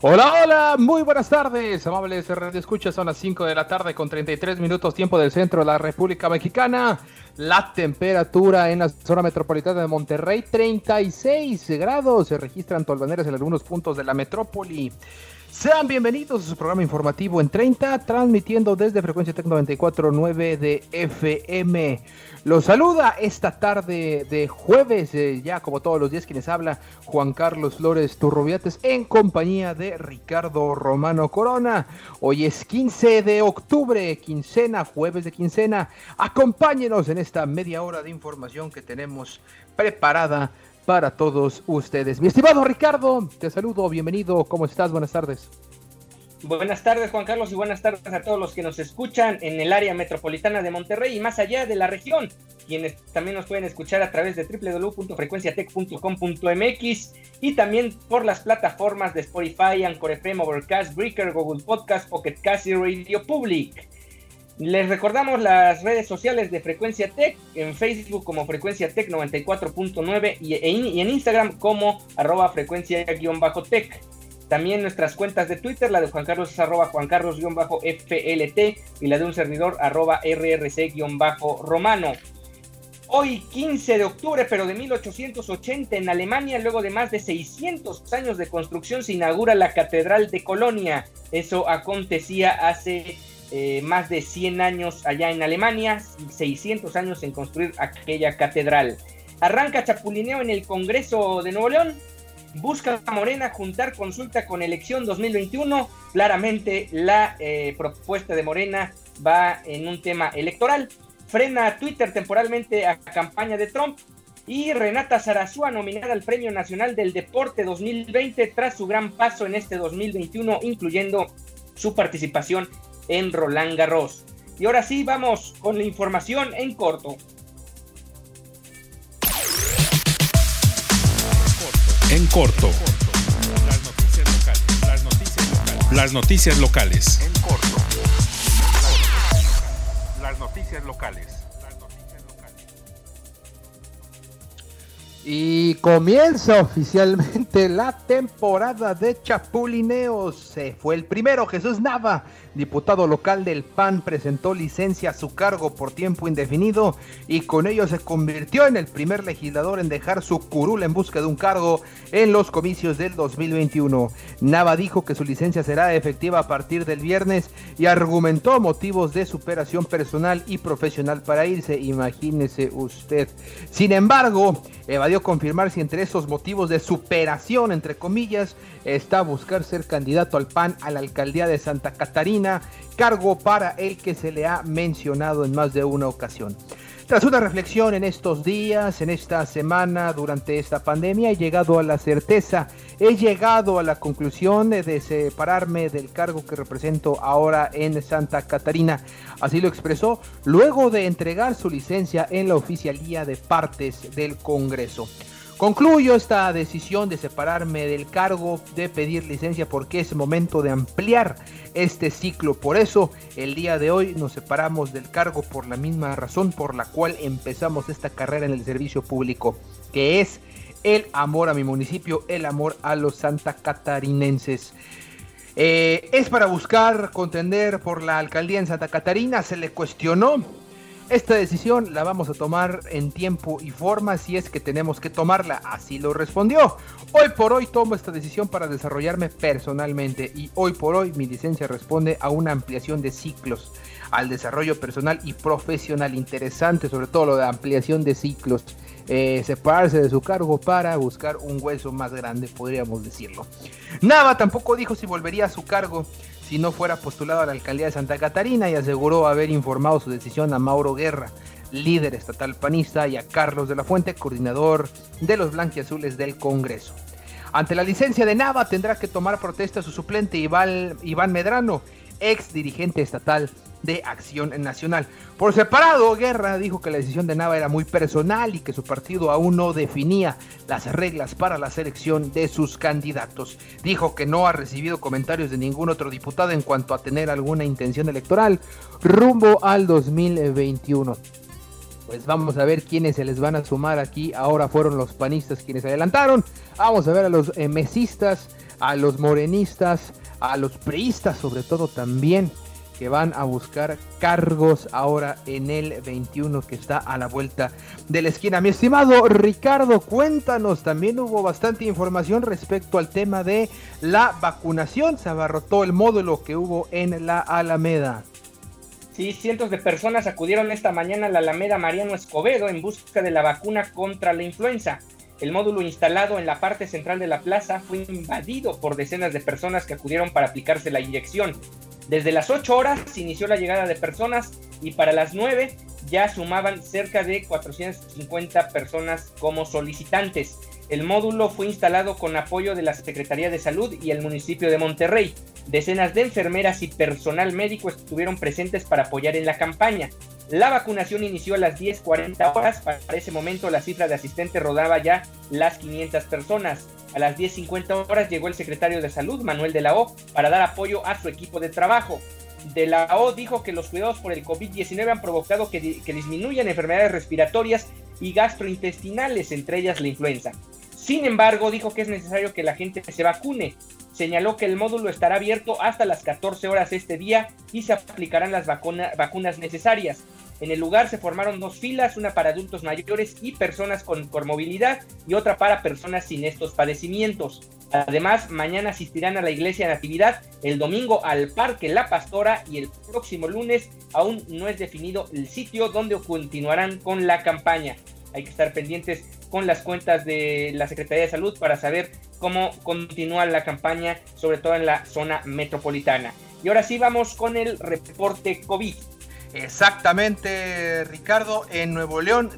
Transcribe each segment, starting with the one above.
Hola, hola, muy buenas tardes, amables radio escuchas, son las 5 de la tarde con 33 minutos tiempo del centro de la República Mexicana. La temperatura en la zona metropolitana de Monterrey, 36 grados, se registran tolvaneras en algunos puntos de la metrópoli. Sean bienvenidos a su programa informativo en 30, transmitiendo desde frecuencia Tec 94.9 de FM. Los saluda esta tarde de jueves, eh, ya como todos los días quienes habla, Juan Carlos Flores Turrubiates en compañía de Ricardo Romano Corona. Hoy es 15 de octubre, quincena, jueves de quincena. Acompáñenos en esta media hora de información que tenemos preparada para todos ustedes. Mi estimado Ricardo, te saludo, bienvenido, ¿cómo estás? Buenas tardes. Buenas tardes Juan Carlos y buenas tardes a todos los que nos escuchan en el área metropolitana de Monterrey y más allá de la región, quienes también nos pueden escuchar a través de www.frecuenciatech.com.mx y también por las plataformas de Spotify, Anchor FM, Overcast, Breaker, Google Podcast, Pocket Cast y Radio Public. Les recordamos las redes sociales de Frecuencia Tech, en Facebook como Frecuencia Tech 94.9 y, y en Instagram como arroba frecuencia-tech. También nuestras cuentas de Twitter, la de Juan Carlos es arroba Juan Carlos-FLT y la de un servidor arroba RRC-Romano. Hoy 15 de octubre, pero de 1880 en Alemania, luego de más de 600 años de construcción, se inaugura la Catedral de Colonia. Eso acontecía hace eh, más de 100 años allá en Alemania, 600 años en construir aquella catedral. Arranca Chapulineo en el Congreso de Nuevo León, busca Morena juntar consulta con elección 2021. Claramente la eh, propuesta de Morena va en un tema electoral. Frena Twitter temporalmente a campaña de Trump. Y Renata Zarazúa nominada al Premio Nacional del Deporte 2020 tras su gran paso en este 2021, incluyendo su participación en Roland Garros. Y ahora sí, vamos con la información en corto. En corto. Las noticias locales. Las noticias locales. Las noticias locales. En corto. Las noticias locales. Y comienza oficialmente la temporada de Chapulineos. Se fue el primero, Jesús Nava, diputado local del PAN, presentó licencia a su cargo por tiempo indefinido y con ello se convirtió en el primer legislador en dejar su curul en busca de un cargo en los comicios del 2021. Nava dijo que su licencia será efectiva a partir del viernes y argumentó motivos de superación personal y profesional para irse. Imagínese usted. Sin embargo, evadió confirmar si entre esos motivos de superación, entre comillas, está buscar ser candidato al PAN a la alcaldía de Santa Catarina, cargo para el que se le ha mencionado en más de una ocasión. Tras una reflexión en estos días, en esta semana, durante esta pandemia, he llegado a la certeza, he llegado a la conclusión de separarme del cargo que represento ahora en Santa Catarina. Así lo expresó luego de entregar su licencia en la oficialía de partes del Congreso. Concluyo esta decisión de separarme del cargo, de pedir licencia porque es momento de ampliar este ciclo. Por eso el día de hoy nos separamos del cargo por la misma razón por la cual empezamos esta carrera en el servicio público, que es el amor a mi municipio, el amor a los santa catarinenses. Eh, es para buscar contender por la alcaldía en Santa Catarina, se le cuestionó esta decisión la vamos a tomar en tiempo y forma si es que tenemos que tomarla, así lo respondió. Hoy por hoy tomo esta decisión para desarrollarme personalmente y hoy por hoy mi licencia responde a una ampliación de ciclos, al desarrollo personal y profesional interesante, sobre todo lo de ampliación de ciclos. eh, separarse de su cargo para buscar un hueso más grande, podríamos decirlo. Nava tampoco dijo si volvería a su cargo si no fuera postulado a la alcaldía de Santa Catarina y aseguró haber informado su decisión a Mauro Guerra, líder estatal panista, y a Carlos de la Fuente, coordinador de los blanquiazules del Congreso. Ante la licencia de Nava tendrá que tomar protesta su suplente Iván Medrano, ex dirigente estatal de Acción Nacional. Por separado, Guerra dijo que la decisión de Nava era muy personal y que su partido aún no definía las reglas para la selección de sus candidatos. Dijo que no ha recibido comentarios de ningún otro diputado en cuanto a tener alguna intención electoral rumbo al 2021. Pues vamos a ver quiénes se les van a sumar aquí. Ahora fueron los panistas quienes adelantaron. Vamos a ver a los eh, mesistas, a los morenistas, a los priistas sobre todo también que van a buscar cargos ahora en el 21 que está a la vuelta de la esquina. Mi estimado Ricardo, cuéntanos, también hubo bastante información respecto al tema de la vacunación. Se abarrotó el módulo que hubo en la Alameda. Sí, cientos de personas acudieron esta mañana a la Alameda Mariano Escobedo en busca de la vacuna contra la influenza. El módulo instalado en la parte central de la plaza fue invadido por decenas de personas que acudieron para aplicarse la inyección. Desde las 8 horas se inició la llegada de personas y para las 9 ya sumaban cerca de 450 personas como solicitantes. El módulo fue instalado con apoyo de la Secretaría de Salud y el municipio de Monterrey. Decenas de enfermeras y personal médico estuvieron presentes para apoyar en la campaña. La vacunación inició a las 10.40 horas. Para ese momento la cifra de asistentes rodaba ya las 500 personas. A las 10.50 horas llegó el secretario de Salud, Manuel de la O, para dar apoyo a su equipo de trabajo. De la O dijo que los cuidados por el COVID-19 han provocado que, que disminuyan enfermedades respiratorias y gastrointestinales, entre ellas la influenza. Sin embargo, dijo que es necesario que la gente se vacune. Señaló que el módulo estará abierto hasta las 14 horas este día y se aplicarán las vacunas necesarias. En el lugar se formaron dos filas, una para adultos mayores y personas con movilidad y otra para personas sin estos padecimientos. Además, mañana asistirán a la iglesia Natividad, el domingo al Parque La Pastora y el próximo lunes aún no es definido el sitio donde continuarán con la campaña. Hay que estar pendientes con las cuentas de la Secretaría de Salud para saber cómo continúa la campaña, sobre todo en la zona metropolitana. Y ahora sí vamos con el reporte COVID. Exactamente, Ricardo. En Nuevo León,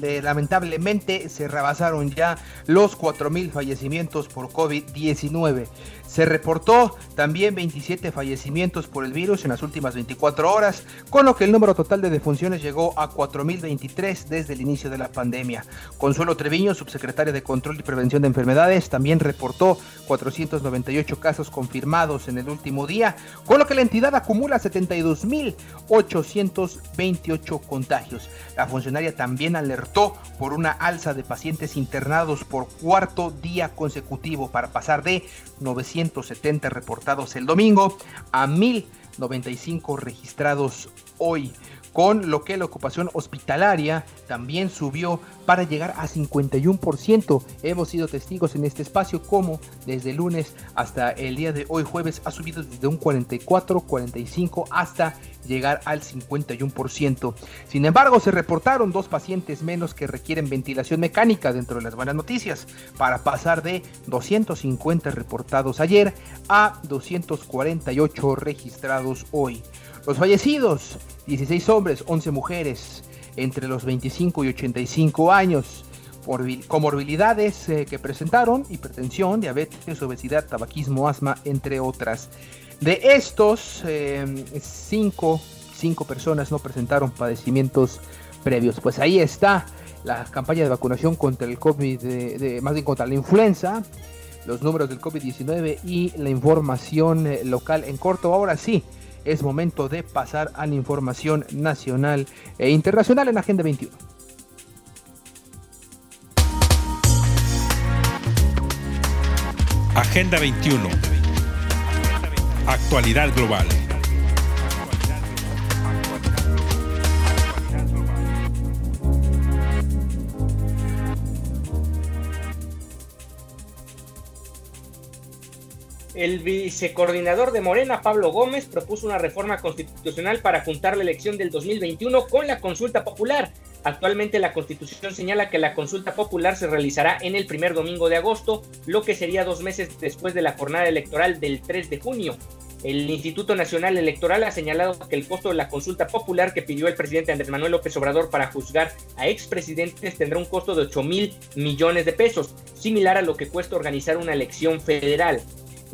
lamentablemente, se rebasaron ya los 4.000 fallecimientos por COVID-19. Se reportó también 27 fallecimientos por el virus en las últimas 24 horas, con lo que el número total de defunciones llegó a 4.023 desde el inicio de la pandemia. Consuelo Treviño, subsecretaria de Control y Prevención de Enfermedades, también reportó 498 casos confirmados en el último día, con lo que la entidad acumula 72.828 contagios. La funcionaria también alertó por una alza de pacientes internados por cuarto día consecutivo para pasar de 970 reportados el domingo a 1095 registrados hoy con lo que la ocupación hospitalaria también subió para llegar a 51%. Hemos sido testigos en este espacio como desde lunes hasta el día de hoy jueves ha subido desde un 44, 45 hasta llegar al 51%. Sin embargo, se reportaron dos pacientes menos que requieren ventilación mecánica dentro de las buenas noticias, para pasar de 250 reportados ayer a 248 registrados hoy. Los fallecidos, 16 hombres, 11 mujeres, entre los 25 y 85 años, por comorbilidades eh, que presentaron, hipertensión, diabetes, obesidad, tabaquismo, asma, entre otras. De estos, 5 eh, cinco, personas no presentaron padecimientos previos. Pues ahí está la campaña de vacunación contra el COVID, de, más bien contra la influenza, los números del COVID-19 y la información eh, local en corto. Ahora sí, es momento de pasar a la información nacional e internacional en Agenda 21. Agenda 21. Actualidad global. El vicecoordinador de Morena, Pablo Gómez, propuso una reforma constitucional para juntar la elección del 2021 con la consulta popular. Actualmente la Constitución señala que la consulta popular se realizará en el primer domingo de agosto, lo que sería dos meses después de la jornada electoral del 3 de junio. El Instituto Nacional Electoral ha señalado que el costo de la consulta popular que pidió el presidente Andrés Manuel López Obrador para juzgar a expresidentes tendrá un costo de 8 mil millones de pesos, similar a lo que cuesta organizar una elección federal.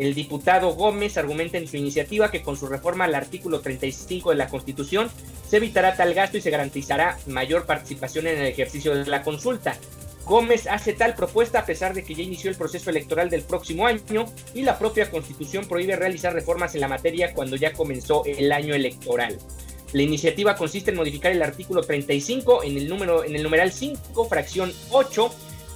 El diputado Gómez argumenta en su iniciativa que con su reforma al artículo 35 de la Constitución se evitará tal gasto y se garantizará mayor participación en el ejercicio de la consulta. Gómez hace tal propuesta a pesar de que ya inició el proceso electoral del próximo año y la propia Constitución prohíbe realizar reformas en la materia cuando ya comenzó el año electoral. La iniciativa consiste en modificar el artículo 35 en el número en el numeral 5, fracción 8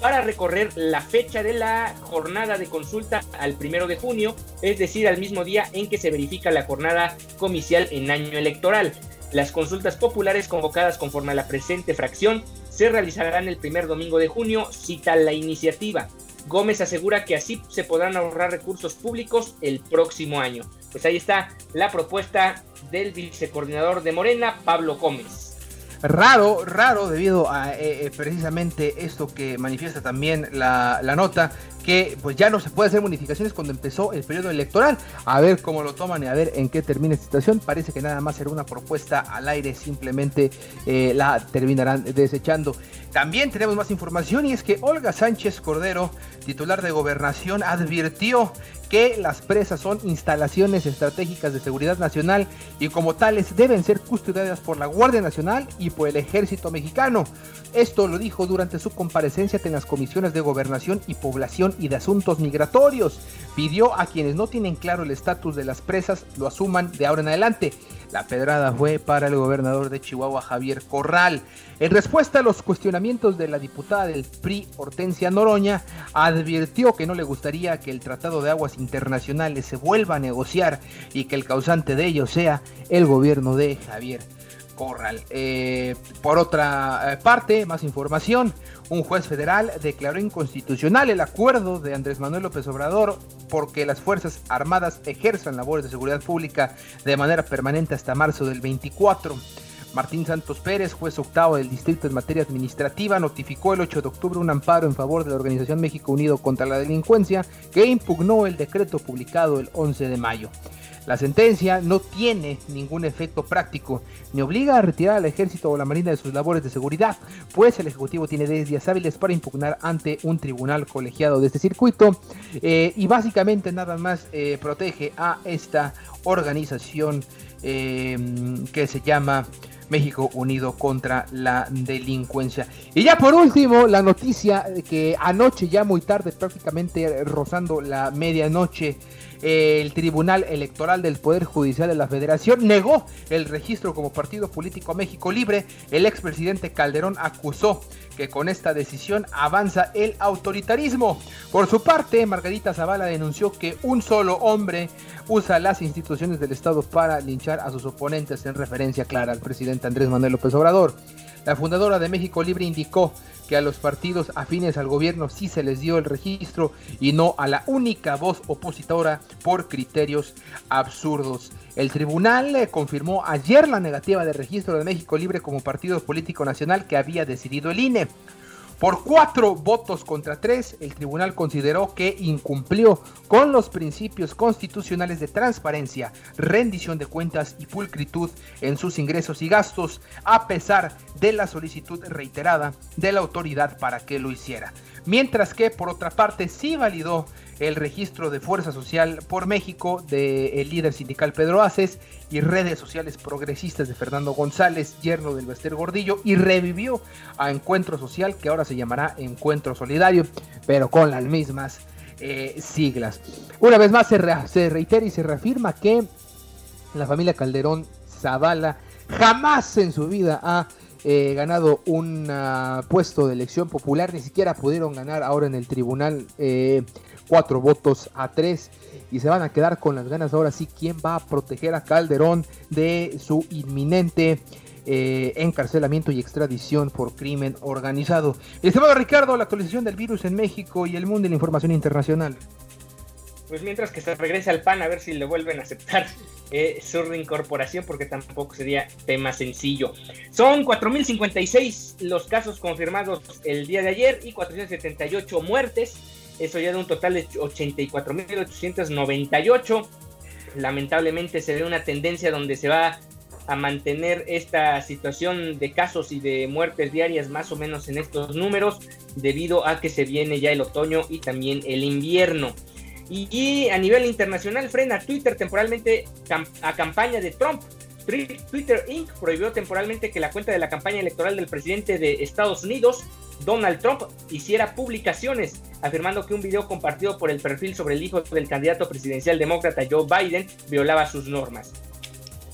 para recorrer la fecha de la jornada de consulta al primero de junio, es decir, al mismo día en que se verifica la jornada comicial en año electoral. Las consultas populares convocadas conforme a la presente fracción se realizarán el primer domingo de junio, cita la iniciativa. Gómez asegura que así se podrán ahorrar recursos públicos el próximo año. Pues ahí está la propuesta del vicecoordinador de Morena, Pablo Gómez raro, raro debido a eh, eh, precisamente esto que manifiesta también la, la, nota, que pues ya no se puede hacer modificaciones cuando empezó el periodo electoral. A ver cómo lo toman y a ver en qué termina esta situación. Parece que nada más era una propuesta al aire, simplemente eh, la terminarán desechando. También tenemos más información y es que Olga Sánchez Cordero, titular de gobernación, advirtió que las presas son instalaciones estratégicas de seguridad nacional y como tales deben ser custodiadas por la Guardia Nacional y por el Ejército Mexicano. Esto lo dijo durante su comparecencia en las comisiones de Gobernación y Población y de Asuntos Migratorios. Pidió a quienes no tienen claro el estatus de las presas lo asuman de ahora en adelante. La pedrada fue para el gobernador de Chihuahua, Javier Corral. En respuesta a los cuestionamientos de la diputada del PRI, Hortensia Noroña, advirtió que no le gustaría que el Tratado de Aguas Internacionales se vuelva a negociar y que el causante de ello sea el gobierno de Javier Corral. Eh, por otra eh, parte, más información, un juez federal declaró inconstitucional el acuerdo de Andrés Manuel López Obrador porque las Fuerzas Armadas ejerzan labores de seguridad pública de manera permanente hasta marzo del 24. Martín Santos Pérez, juez octavo del distrito en materia administrativa, notificó el 8 de octubre un amparo en favor de la Organización México Unido contra la Delincuencia que impugnó el decreto publicado el 11 de mayo. La sentencia no tiene ningún efecto práctico, ni obliga a retirar al ejército o la marina de sus labores de seguridad, pues el Ejecutivo tiene 10 días hábiles para impugnar ante un tribunal colegiado de este circuito eh, y básicamente nada más eh, protege a esta organización eh, que se llama México Unido contra la Delincuencia. Y ya por último, la noticia que anoche, ya muy tarde, prácticamente rozando la medianoche, el Tribunal Electoral del Poder Judicial de la Federación negó el registro como partido político México Libre. El expresidente Calderón acusó que con esta decisión avanza el autoritarismo. Por su parte, Margarita Zavala denunció que un solo hombre usa las instituciones del Estado para linchar a sus oponentes en referencia clara al presidente Andrés Manuel López Obrador. La fundadora de México Libre indicó que a los partidos afines al gobierno sí se les dio el registro y no a la única voz opositora por criterios absurdos. El tribunal eh, confirmó ayer la negativa de registro de México Libre como partido político nacional que había decidido el INE. Por cuatro votos contra tres, el tribunal consideró que incumplió con los principios constitucionales de transparencia, rendición de cuentas y pulcritud en sus ingresos y gastos, a pesar de la solicitud reiterada de la autoridad para que lo hiciera. Mientras que, por otra parte, sí validó el registro de Fuerza Social por México del líder sindical Pedro Aces y redes sociales progresistas de Fernando González, yerno del Bester Gordillo, y revivió a Encuentro Social, que ahora se llamará Encuentro Solidario, pero con las mismas eh, siglas. Una vez más se, reitera y se reafirma que la familia Calderón Zavala jamás en su vida ha eh, ganado un puesto de elección popular, ni siquiera pudieron ganar ahora en el tribunal eh, cuatro votos a tres y se van a quedar con las ganas ahora sí quién va a proteger a Calderón de su inminente eh, encarcelamiento y extradición por crimen organizado. Estimado Ricardo, la actualización del virus en México y el mundo de la información internacional. Pues mientras que se regrese al PAN a ver si le vuelven a aceptar eh, su reincorporación porque tampoco sería tema sencillo. Son 4.056 los casos confirmados el día de ayer y 478 muertes. Eso ya de un total de 84.898. Lamentablemente se ve una tendencia donde se va a mantener esta situación de casos y de muertes diarias más o menos en estos números debido a que se viene ya el otoño y también el invierno. Y, a nivel internacional frena Twitter temporalmente a campaña de Trump. Twitter Inc. prohibió temporalmente que la cuenta de la campaña electoral del presidente de Estados Unidos, Donald Trump, hiciera publicaciones, afirmando que un video compartido por el perfil sobre el hijo del candidato presidencial demócrata Joe Biden violaba sus normas.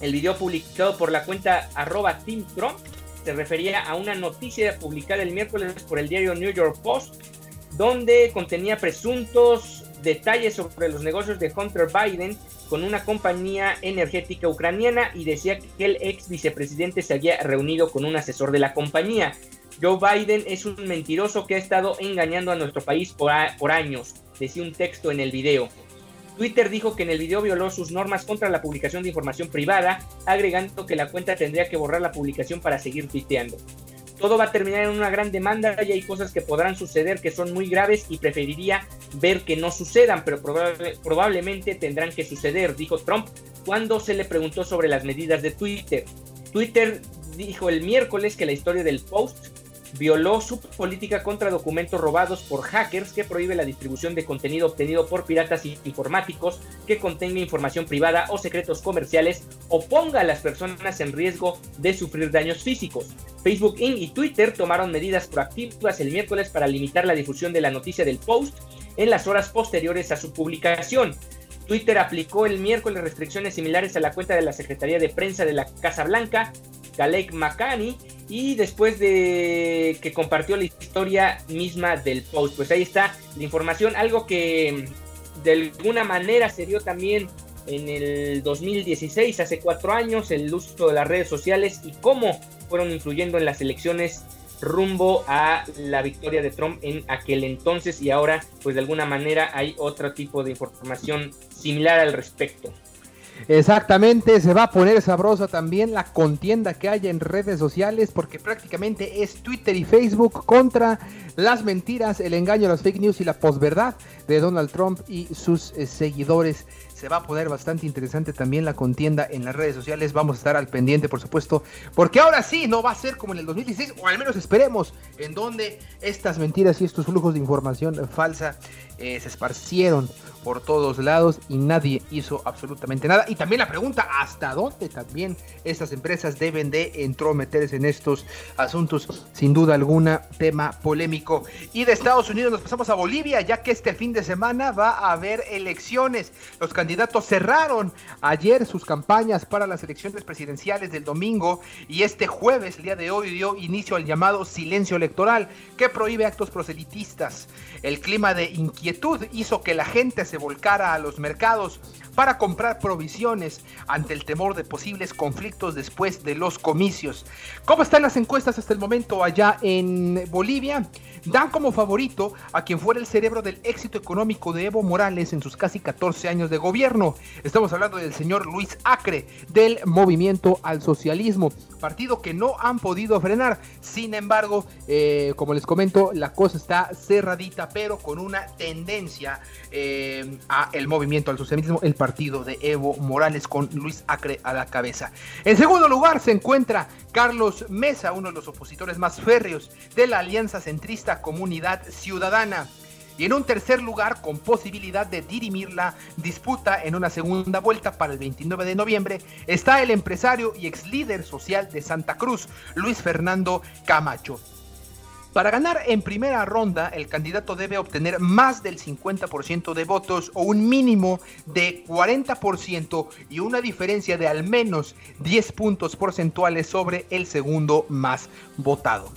El video publicado por la cuenta arroba se refería a una noticia publicada el miércoles por el diario New York Post, donde contenía presuntos detalles sobre los negocios de Hunter Biden con una compañía energética ucraniana y decía que el ex vicepresidente se había reunido con un asesor de la compañía. Joe Biden es un mentiroso que ha estado engañando a nuestro país por, por años, decía un texto en el video. Twitter dijo que en el video violó sus normas contra la publicación de información privada, agregando que la cuenta tendría que borrar la publicación para seguir tuiteando. Todo va a terminar en una gran demanda y hay cosas que podrán suceder que son muy graves y preferiría ver que no sucedan, pero probablemente tendrán que suceder, dijo Trump cuando se le preguntó sobre las medidas de Twitter. Twitter dijo el miércoles que la historia del post violó su política contra documentos robados por hackers que prohíbe la distribución de contenido obtenido por piratas informáticos que contenga información privada o secretos comerciales o ponga a las personas en riesgo de sufrir daños físicos. Facebook Inc. y Twitter tomaron medidas proactivas el miércoles para limitar la difusión de la noticia del post en las horas posteriores a su publicación. Twitter aplicó el miércoles restricciones similares a la cuenta de la Secretaría de Prensa de la Casa Blanca, Galek Makani, y después de que compartió la historia misma del post. Pues ahí está la información, algo que de alguna manera se dio también en el 2016, hace cuatro años, el uso de las redes sociales y cómo fueron influyendo en las elecciones rumbo a la victoria de Trump en aquel entonces y ahora pues de alguna manera hay otro tipo de información similar al respecto. Exactamente, se va a poner sabrosa también la contienda que hay en redes sociales porque prácticamente es Twitter y Facebook contra las mentiras, el engaño, las fake news y la posverdad de Donald Trump y sus eh, seguidores. Se va a poner bastante interesante también la contienda en las redes sociales. Vamos a estar al pendiente, por supuesto, porque ahora sí no va a ser como en el 2016, o al menos esperemos, en donde estas mentiras y estos flujos de información falsa eh, se esparcieron por todos lados y nadie hizo absolutamente nada. Y también la pregunta, ¿hasta dónde también estas empresas deben de entrometerse en estos asuntos? Sin duda alguna, tema polémico. Y de Estados Unidos nos pasamos a Bolivia, ya que este fin de semana va a haber elecciones. Los candidatos cerraron ayer sus campañas para las elecciones presidenciales del domingo y este jueves, el día de hoy, dio inicio al llamado silencio electoral que prohíbe actos proselitistas. El clima de inquietud hizo que la gente se volcara a los mercados para comprar provisiones ante el temor de posibles conflictos después de los comicios. ¿Cómo están las encuestas hasta el momento allá en Bolivia? Dan como favorito a quien fuera el cerebro del éxito económico de Evo Morales en sus casi 14 años de gobierno. Estamos hablando del señor Luis Acre, del Movimiento al Socialismo, partido que no han podido frenar. Sin embargo, eh, como les comento, la cosa está cerradita, pero con una tendencia eh, a movimiento al socialismo, el partido de Evo Morales con Luis Acre a la cabeza. En segundo lugar se encuentra Carlos Mesa, uno de los opositores más férreos de la alianza centrista Comunidad Ciudadana. Y en un tercer lugar, con posibilidad de dirimir la disputa en una segunda vuelta para el 29 de noviembre, está el empresario y ex líder social de Santa Cruz, Luis Fernando Camacho. Para ganar en primera ronda, el candidato debe obtener más del 50% de votos o un mínimo de 40% y una diferencia de al menos 10 puntos porcentuales sobre el segundo más votado.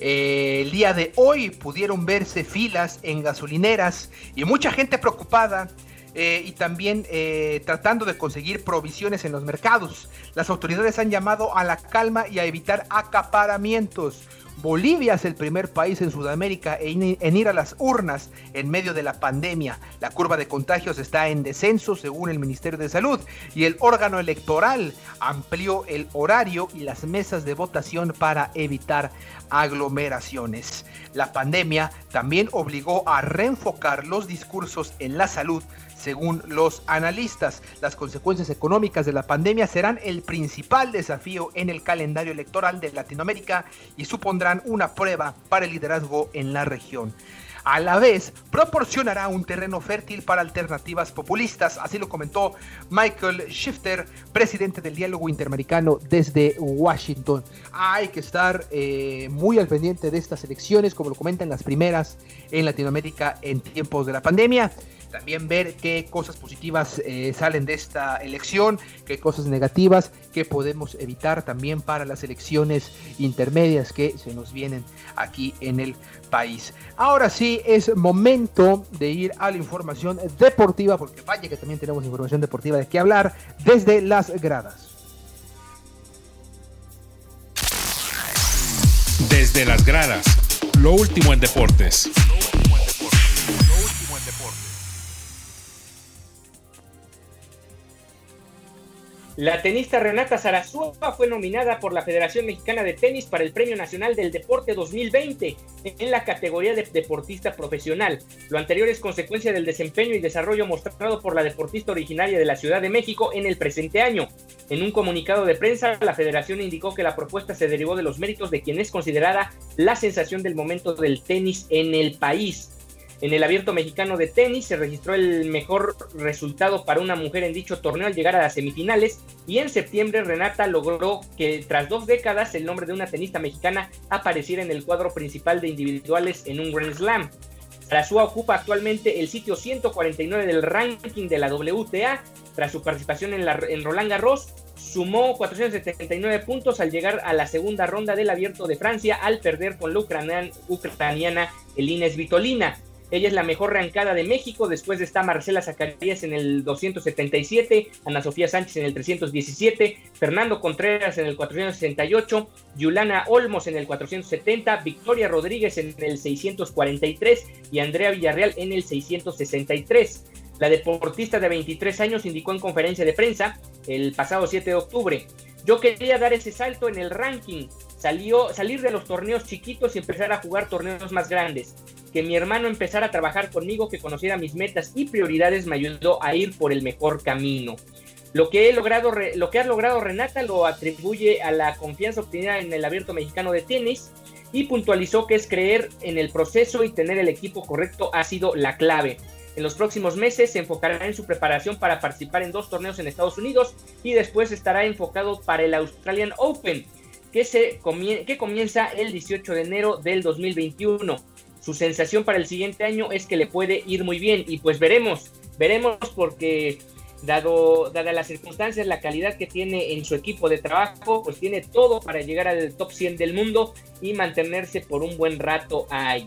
el día de hoy pudieron verse filas en gasolineras y mucha gente preocupada eh, y también eh, tratando de conseguir provisiones en los mercados. Las autoridades han llamado a la calma y a evitar acaparamientos Bolivia es el primer país en Sudamérica en ir a las urnas en medio de la pandemia. La curva de contagios está en descenso según el Ministerio de Salud y el órgano electoral amplió el horario y las mesas de votación para evitar aglomeraciones. La pandemia también obligó a reenfocar los discursos en la salud según los analistas, las consecuencias económicas de la pandemia serán el principal desafío en el calendario electoral de Latinoamérica y supondrán una prueba para el liderazgo en la región. A la vez, proporcionará un terreno fértil para alternativas populistas, así lo comentó Michael Shifter, presidente del diálogo interamericano desde Washington. Hay que estar eh, muy al pendiente de estas elecciones, como lo comentan las primeras en Latinoamérica en tiempos de la pandemia también ver qué cosas positivas eh, salen de esta elección, qué cosas negativas que podemos evitar también para las elecciones intermedias que se nos vienen aquí en el país. Ahora sí es momento de ir a la información deportiva, porque vaya que también tenemos información deportiva de qué hablar desde las gradas. Desde las gradas, lo último en deportes. La tenista Renata Zarazúa fue nominada por la Federación Mexicana de Tenis para el Premio Nacional del Deporte 2020 en la categoría de deportista profesional. Lo anterior es consecuencia del desempeño y desarrollo mostrado por la deportista originaria de la Ciudad de México en el presente año. En un comunicado de prensa, la federación indicó que la propuesta se derivó de los méritos de quien es considerada la sensación del momento del tenis en el país. En el abierto mexicano de tenis se registró el mejor resultado para una mujer en dicho torneo al llegar a las semifinales y en septiembre Renata logró que tras dos décadas el nombre de una tenista mexicana apareciera en el cuadro principal de individuales en un Grand Slam. Sarasúa ocupa actualmente el sitio 149 del ranking de la WTA tras su participación en, la, en Roland Garros sumó 479 puntos al llegar a la segunda ronda del Abierto de Francia al perder con la ucraniana Elina Svitolina. Ella es la mejor rancada de México. Después está Marcela Zacarías en el 277, Ana Sofía Sánchez en el 317, Fernando Contreras en el 468, Yulana Olmos en el 470, Victoria Rodríguez en el 643 y Andrea Villarreal en el 663. La deportista de 23 años indicó en conferencia de prensa el pasado 7 de octubre. Yo quería dar ese salto en el ranking, salió, salir de los torneos chiquitos y empezar a jugar torneos más grandes que mi hermano empezara a trabajar conmigo, que conociera mis metas y prioridades, me ayudó a ir por el mejor camino. Lo que, he logrado, ha logrado Renata lo atribuye a la confianza obtenida en el abierto mexicano de tenis y puntualizó que es creer en el proceso y tener el equipo correcto ha sido la clave. En los próximos meses se enfocará en su preparación para participar en dos torneos en Estados Unidos y después estará enfocado para el Australian Open, que, que comienza el 18 de enero del 2021 su sensación para el siguiente año es que le puede ir muy bien y pues veremos, veremos porque dado dadas las circunstancias, la calidad que tiene en su equipo de trabajo, pues tiene todo para llegar al top 100 del mundo y mantenerse por un buen rato ahí.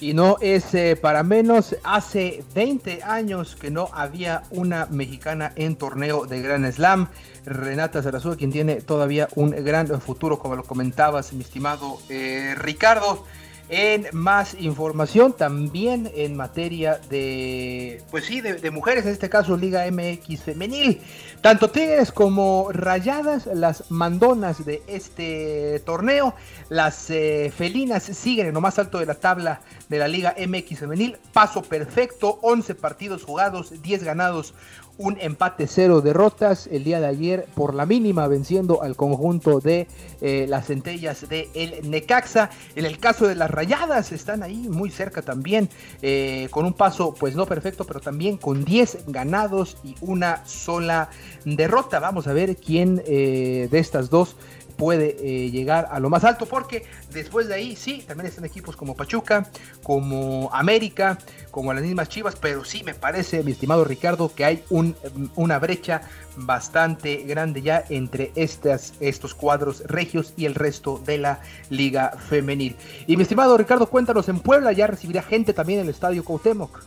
Y no es eh, para menos, hace 20 años que no había una mexicana en torneo de Gran Slam. Renata Zarazúa, quien tiene todavía un gran futuro, como lo comentabas, mi estimado eh, Ricardo en más información también en materia de, pues sí, de, mujeres, en este caso Liga MX femenil. Tanto Tigres como Rayadas, las mandonas de este torneo, las eh, felinas siguen en lo más alto de la tabla de la Liga MX femenil. Paso perfecto, 11 partidos jugados, 10 ganados, un empate cero derrotas el día de ayer por la mínima venciendo al conjunto de eh, las centellas de el Necaxa. En el caso de las Rayadas están ahí muy cerca también eh, con un paso pues no perfecto pero también con 10 ganados y una sola derrota. Vamos a ver quién eh, de estas dos puede eh, llegar a lo más alto, porque después de ahí sí, también están equipos como Pachuca, como América, como las mismas Chivas, pero sí me parece, mi estimado Ricardo, que hay un, una brecha bastante grande ya entre estas, estos cuadros regios y el resto de la liga femenil. Y mi estimado Ricardo, cuéntanos, en Puebla ya recibirá gente también en el Estadio Cuauhtémoc.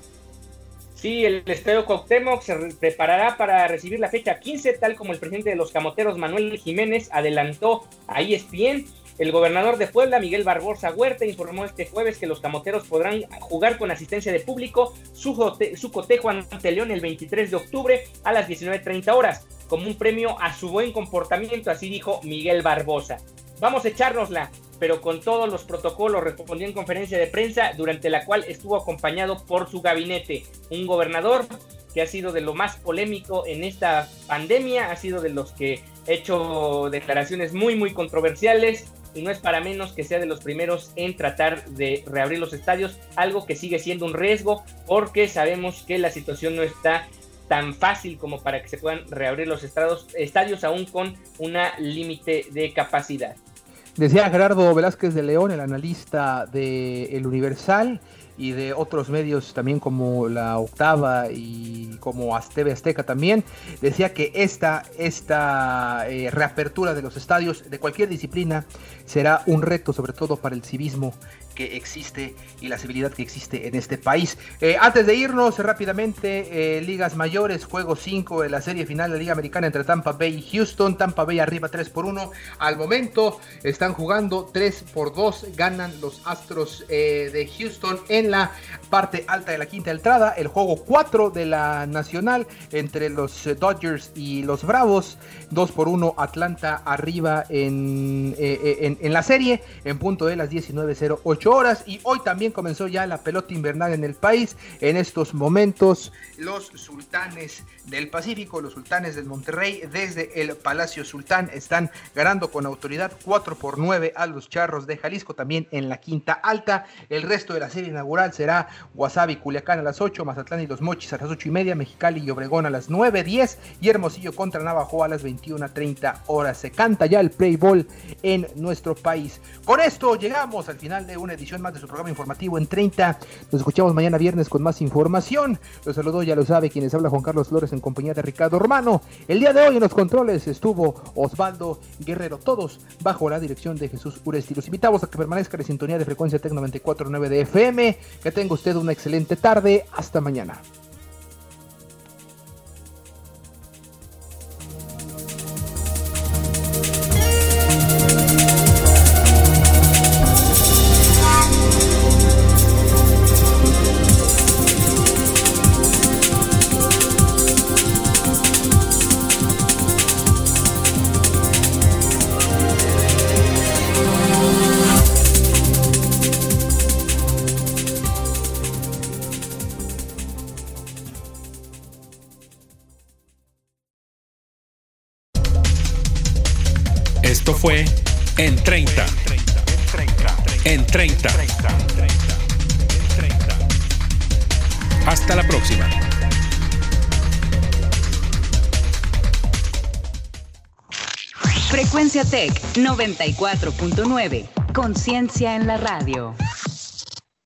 Sí, el Estadio Cuauhtémoc se preparará para recibir la fecha 15, tal como el presidente de los Camoteros, Manuel Jiménez, adelantó a ESPN. El gobernador de Puebla, Miguel Barbosa Huerta, informó este jueves que los camoteros podrán jugar con asistencia de público su, su cotejo ante León el 23 de octubre a las 19.30 horas, como un premio a su buen comportamiento, así dijo Miguel Barbosa. Vamos a echárnosla, pero con todos los protocolos, respondió en conferencia de prensa, durante la cual estuvo acompañado por su gabinete, un gobernador que ha sido de lo más polémico en esta pandemia, ha sido de los que ha hecho declaraciones muy, muy controversiales, y no es para menos que sea de los primeros en tratar de reabrir los estadios, algo que sigue siendo un riesgo porque sabemos que la situación no está tan fácil como para que se puedan reabrir los estadios, estadios aún con una límite de capacidad. Decía Gerardo Velázquez de León, el analista de El Universal, y de otros medios también como La Octava y como Asteve Azteca también, decía que esta, esta eh, reapertura de los estadios de cualquier disciplina será un reto sobre todo para el civismo que existe y la civilidad que existe en este país. Eh, antes de irnos rápidamente, eh, ligas mayores, juego 5 de la serie final de la Liga Americana entre Tampa Bay y Houston. Tampa Bay arriba 3 por 1. Al momento están jugando 3 por 2. Ganan los Astros eh, de Houston en la parte alta de la quinta entrada. El juego 4 de la Nacional entre los Dodgers y los Bravos. 2 por 1 Atlanta arriba en, en, en la serie en punto de las 19.08 horas y hoy también comenzó ya la pelota invernal en el país. En estos momentos los sultanes del Pacífico, los sultanes del Monterrey desde el Palacio Sultán están ganando con autoridad 4 por 9 a los Charros de Jalisco también en la quinta alta. El resto de la serie inaugural será Guasave Culiacán a las 8, Mazatlán y los Mochis a las 8 y media, Mexicali y Obregón a las 9, 10 y Hermosillo contra Navajo a las 21, 30 horas. Se canta ya el play en nuestro país. Con esto llegamos al final de una edición más de su programa informativo en 30. Nos escuchamos mañana viernes con más información. Los saludo, ya lo sabe, quienes habla Juan Carlos Flores en compañía de Ricardo Romano. El día de hoy en los controles estuvo Osvaldo Guerrero, todos bajo la dirección de Jesús Uresti. Los invitamos a que permanezcan en sintonía de frecuencia Tec 94.9 de FM. Que tenga usted una excelente tarde. Hasta mañana. 94.9. Conciencia en la radio.